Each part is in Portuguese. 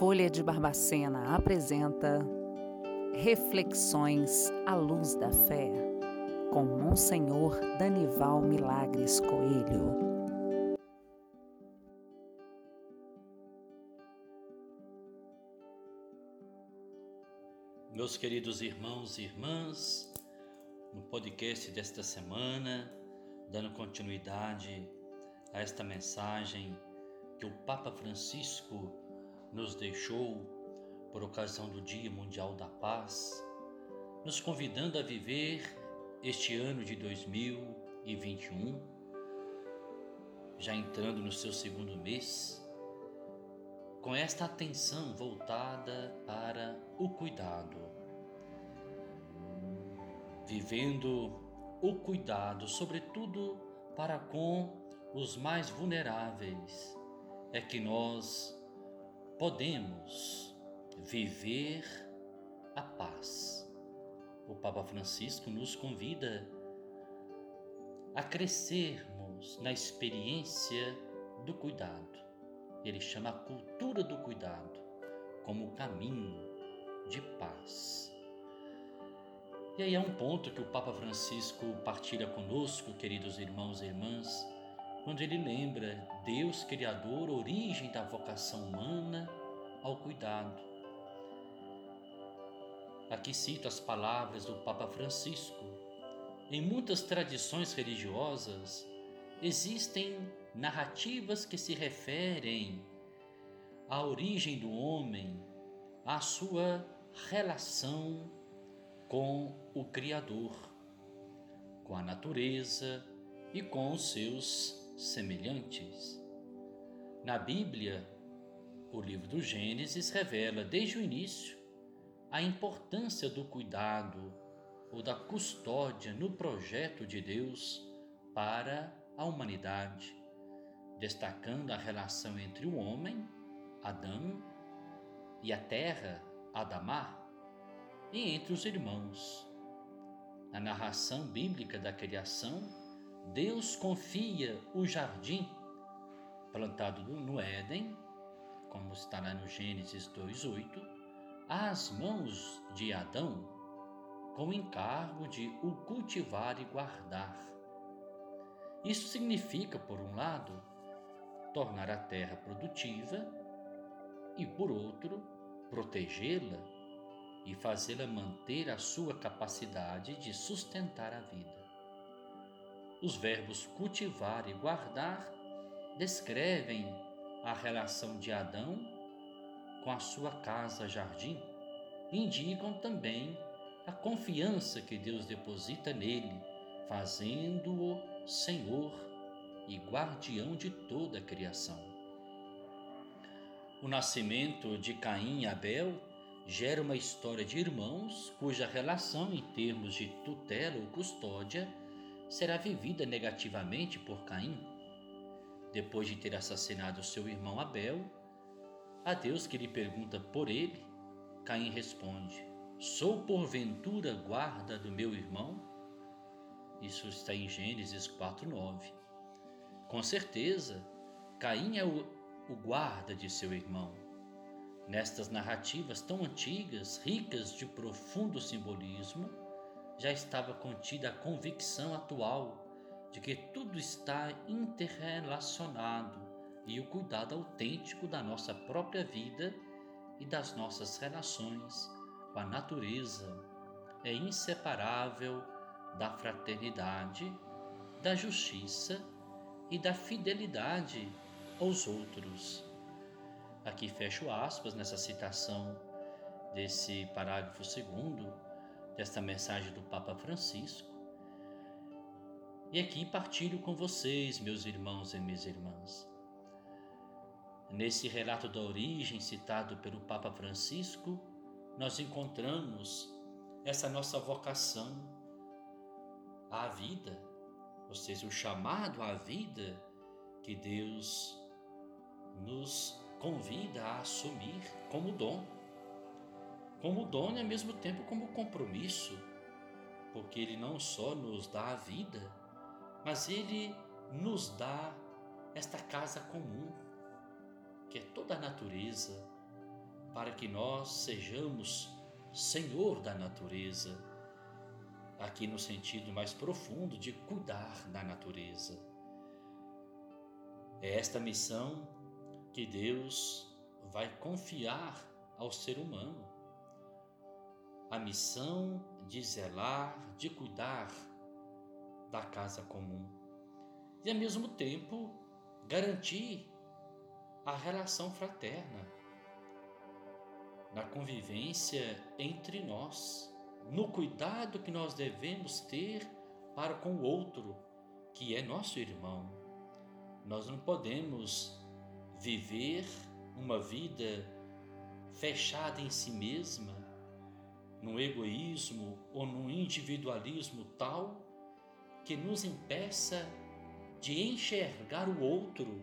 Folha de Barbacena apresenta Reflexões à Luz da Fé, com Monsenhor Danival Milagres Coelho. Meus queridos irmãos e irmãs, no podcast desta semana, dando continuidade a esta mensagem que o Papa Francisco nos deixou por ocasião do Dia Mundial da Paz, nos convidando a viver este ano de 2021, já entrando no seu segundo mês, com esta atenção voltada para o cuidado, vivendo o cuidado, sobretudo para com os mais vulneráveis, é que nós podemos viver a paz. O Papa Francisco nos convida a crescermos na experiência do cuidado. Ele chama a cultura do cuidado como caminho de paz. E aí é um ponto que o Papa Francisco partilha conosco, queridos irmãos e irmãs, quando ele lembra Deus Criador, origem da vocação humana ao cuidado. Aqui cito as palavras do Papa Francisco. Em muitas tradições religiosas existem narrativas que se referem à origem do homem, à sua relação com o Criador, com a natureza e com os seus semelhantes. Na Bíblia, o livro do Gênesis revela desde o início a importância do cuidado ou da custódia no projeto de Deus para a humanidade, destacando a relação entre o homem, Adão, e a terra, Adamá, e entre os irmãos. Na narração bíblica da criação, Deus confia o jardim plantado no Éden, como está lá no Gênesis 2:8, às mãos de Adão, com o encargo de o cultivar e guardar. Isso significa, por um lado, tornar a terra produtiva e, por outro, protegê-la e fazê-la manter a sua capacidade de sustentar a vida. Os verbos cultivar e guardar descrevem a relação de Adão com a sua casa-jardim e indicam também a confiança que Deus deposita nele, fazendo-o Senhor e guardião de toda a criação. O nascimento de Caim e Abel gera uma história de irmãos cuja relação em termos de tutela ou custódia será vivida negativamente por Caim. Depois de ter assassinado seu irmão Abel, a Deus que lhe pergunta por ele, Caim responde: Sou porventura guarda do meu irmão? Isso está em Gênesis 4:9. Com certeza, Caim é o, o guarda de seu irmão. Nestas narrativas tão antigas, ricas de profundo simbolismo, já estava contida a convicção atual de que tudo está interrelacionado e o cuidado autêntico da nossa própria vida e das nossas relações com a natureza é inseparável da fraternidade, da justiça e da fidelidade aos outros. Aqui fecho aspas nessa citação desse parágrafo segundo desta mensagem do Papa Francisco. E aqui partilho com vocês, meus irmãos e minhas irmãs. Nesse relato da origem citado pelo Papa Francisco, nós encontramos essa nossa vocação à vida, ou seja, o chamado à vida que Deus nos convida a assumir como dom como dom e ao mesmo tempo como compromisso, porque Ele não só nos dá a vida, mas Ele nos dá esta casa comum, que é toda a natureza, para que nós sejamos senhor da natureza, aqui no sentido mais profundo de cuidar da natureza. É esta missão que Deus vai confiar ao ser humano. A missão de zelar, de cuidar da casa comum e, ao mesmo tempo, garantir a relação fraterna, na convivência entre nós, no cuidado que nós devemos ter para com o outro, que é nosso irmão. Nós não podemos viver uma vida fechada em si mesma, num egoísmo ou num individualismo tal que nos impeça de enxergar o outro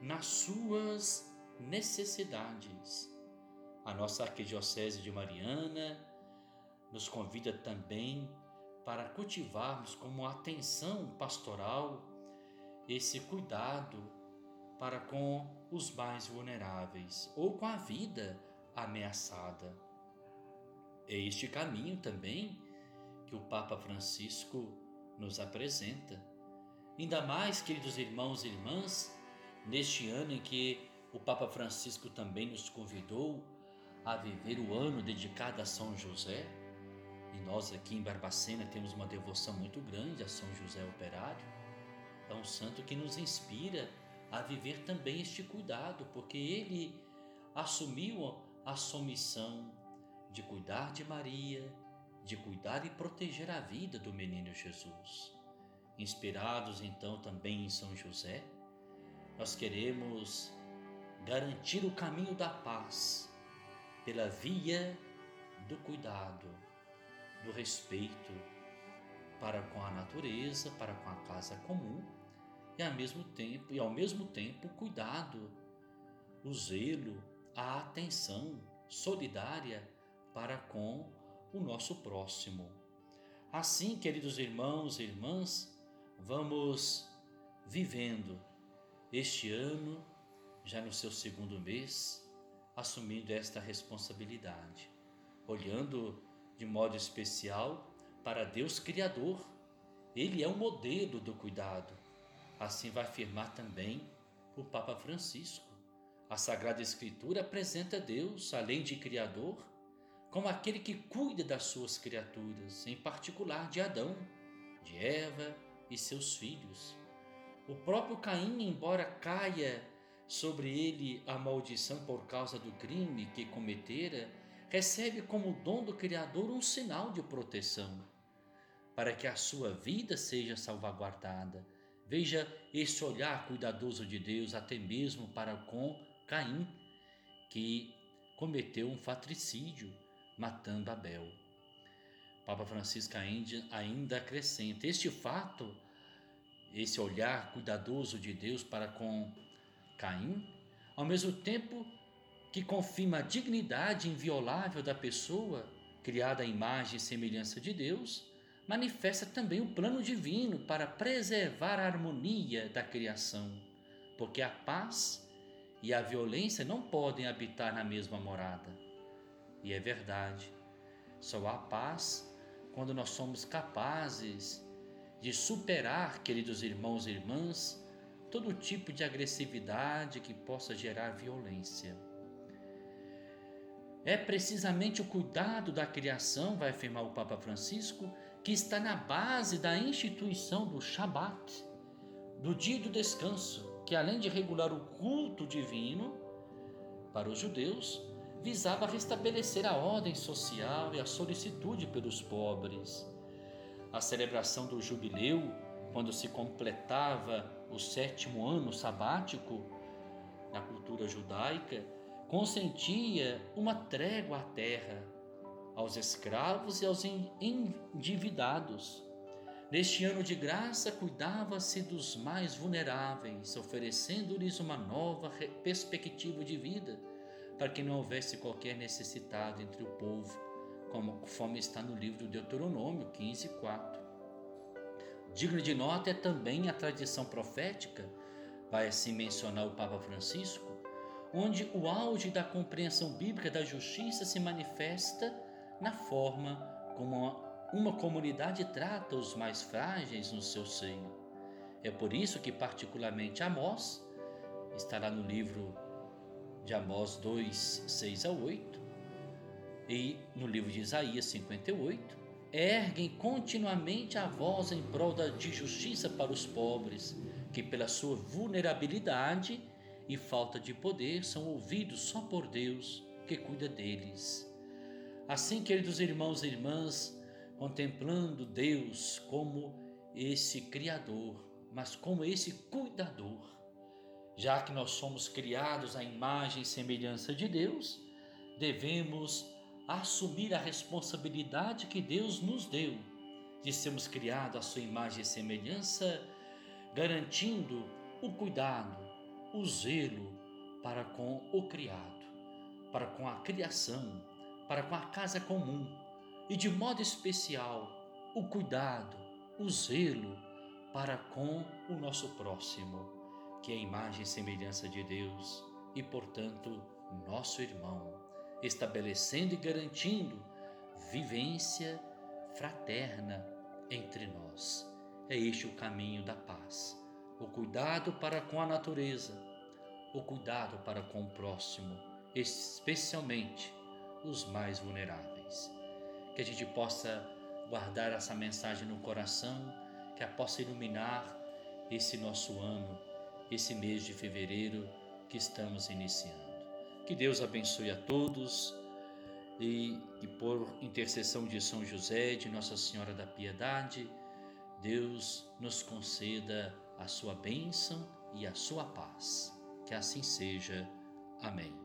nas suas necessidades. A nossa Arquidiocese de Mariana nos convida também para cultivarmos como atenção pastoral esse cuidado para com os mais vulneráveis ou com a vida ameaçada. É este caminho também que o Papa Francisco nos apresenta. Ainda mais, queridos irmãos e irmãs, neste ano em que o Papa Francisco também nos convidou a viver o ano dedicado a São José, e nós aqui em Barbacena temos uma devoção muito grande a São José Operário, é um santo que nos inspira a viver também este cuidado, porque ele assumiu a sua missão de cuidar de Maria, de cuidar e proteger a vida do menino Jesus. Inspirados então também em São José, nós queremos garantir o caminho da paz pela via do cuidado, do respeito para com a natureza, para com a casa comum e ao mesmo tempo, e ao mesmo tempo, o cuidado, o zelo, a atenção solidária para com o nosso próximo. Assim, queridos irmãos e irmãs, vamos vivendo este ano, já no seu segundo mês, assumindo esta responsabilidade, olhando de modo especial para Deus Criador. Ele é o modelo do cuidado. Assim vai afirmar também o Papa Francisco. A Sagrada Escritura apresenta Deus, além de Criador, como aquele que cuida das suas criaturas, em particular de Adão, de Eva e seus filhos. O próprio Caim, embora caia sobre ele a maldição por causa do crime que cometera, recebe como dom do Criador um sinal de proteção, para que a sua vida seja salvaguardada. Veja esse olhar cuidadoso de Deus, até mesmo para com Caim, que cometeu um fatricídio matando Abel. Papa Francisco ainda acrescenta: este fato, esse olhar cuidadoso de Deus para com Caim, ao mesmo tempo que confirma a dignidade inviolável da pessoa, criada à imagem e semelhança de Deus, manifesta também o plano divino para preservar a harmonia da criação, porque a paz e a violência não podem habitar na mesma morada. E é verdade, só há paz quando nós somos capazes de superar, queridos irmãos e irmãs, todo tipo de agressividade que possa gerar violência. É precisamente o cuidado da criação, vai afirmar o Papa Francisco, que está na base da instituição do Shabat, do dia do descanso, que além de regular o culto divino para os judeus, visava restabelecer a ordem social e a solicitude pelos pobres. A celebração do jubileu, quando se completava o sétimo ano sabático na cultura judaica, consentia uma trégua à terra, aos escravos e aos endividados. Neste ano de graça, cuidava-se dos mais vulneráveis, oferecendo-lhes uma nova perspectiva de vida para que não houvesse qualquer necessitado entre o povo, como conforme está no livro do Deuteronômio 15, 4. Digno de nota é também a tradição profética, vai assim mencionar o Papa Francisco, onde o auge da compreensão bíblica da justiça se manifesta na forma como uma, uma comunidade trata os mais frágeis no seu seio. É por isso que, particularmente, Amós, estará no livro de Amós 2, 6 a 8, e no livro de Isaías 58, erguem continuamente a voz em prol de justiça para os pobres, que pela sua vulnerabilidade e falta de poder são ouvidos só por Deus, que cuida deles. Assim, queridos irmãos e irmãs, contemplando Deus como esse Criador, mas como esse cuidador, já que nós somos criados à imagem e semelhança de Deus, devemos assumir a responsabilidade que Deus nos deu de sermos criados à sua imagem e semelhança, garantindo o cuidado, o zelo para com o criado, para com a criação, para com a casa comum e, de modo especial, o cuidado, o zelo para com o nosso próximo, que é imagem e semelhança de Deus e, portanto, nosso irmão estabelecendo e garantindo vivência fraterna entre nós. É este o caminho da paz. O cuidado para com a natureza, o cuidado para com o próximo, especialmente os mais vulneráveis. Que a gente possa guardar essa mensagem no coração, que a possa iluminar esse nosso ano, esse mês de fevereiro que estamos iniciando. Que Deus abençoe a todos e, e por intercessão de São José, de Nossa Senhora da Piedade, Deus nos conceda a sua bênção e a sua paz. Que assim seja. Amém.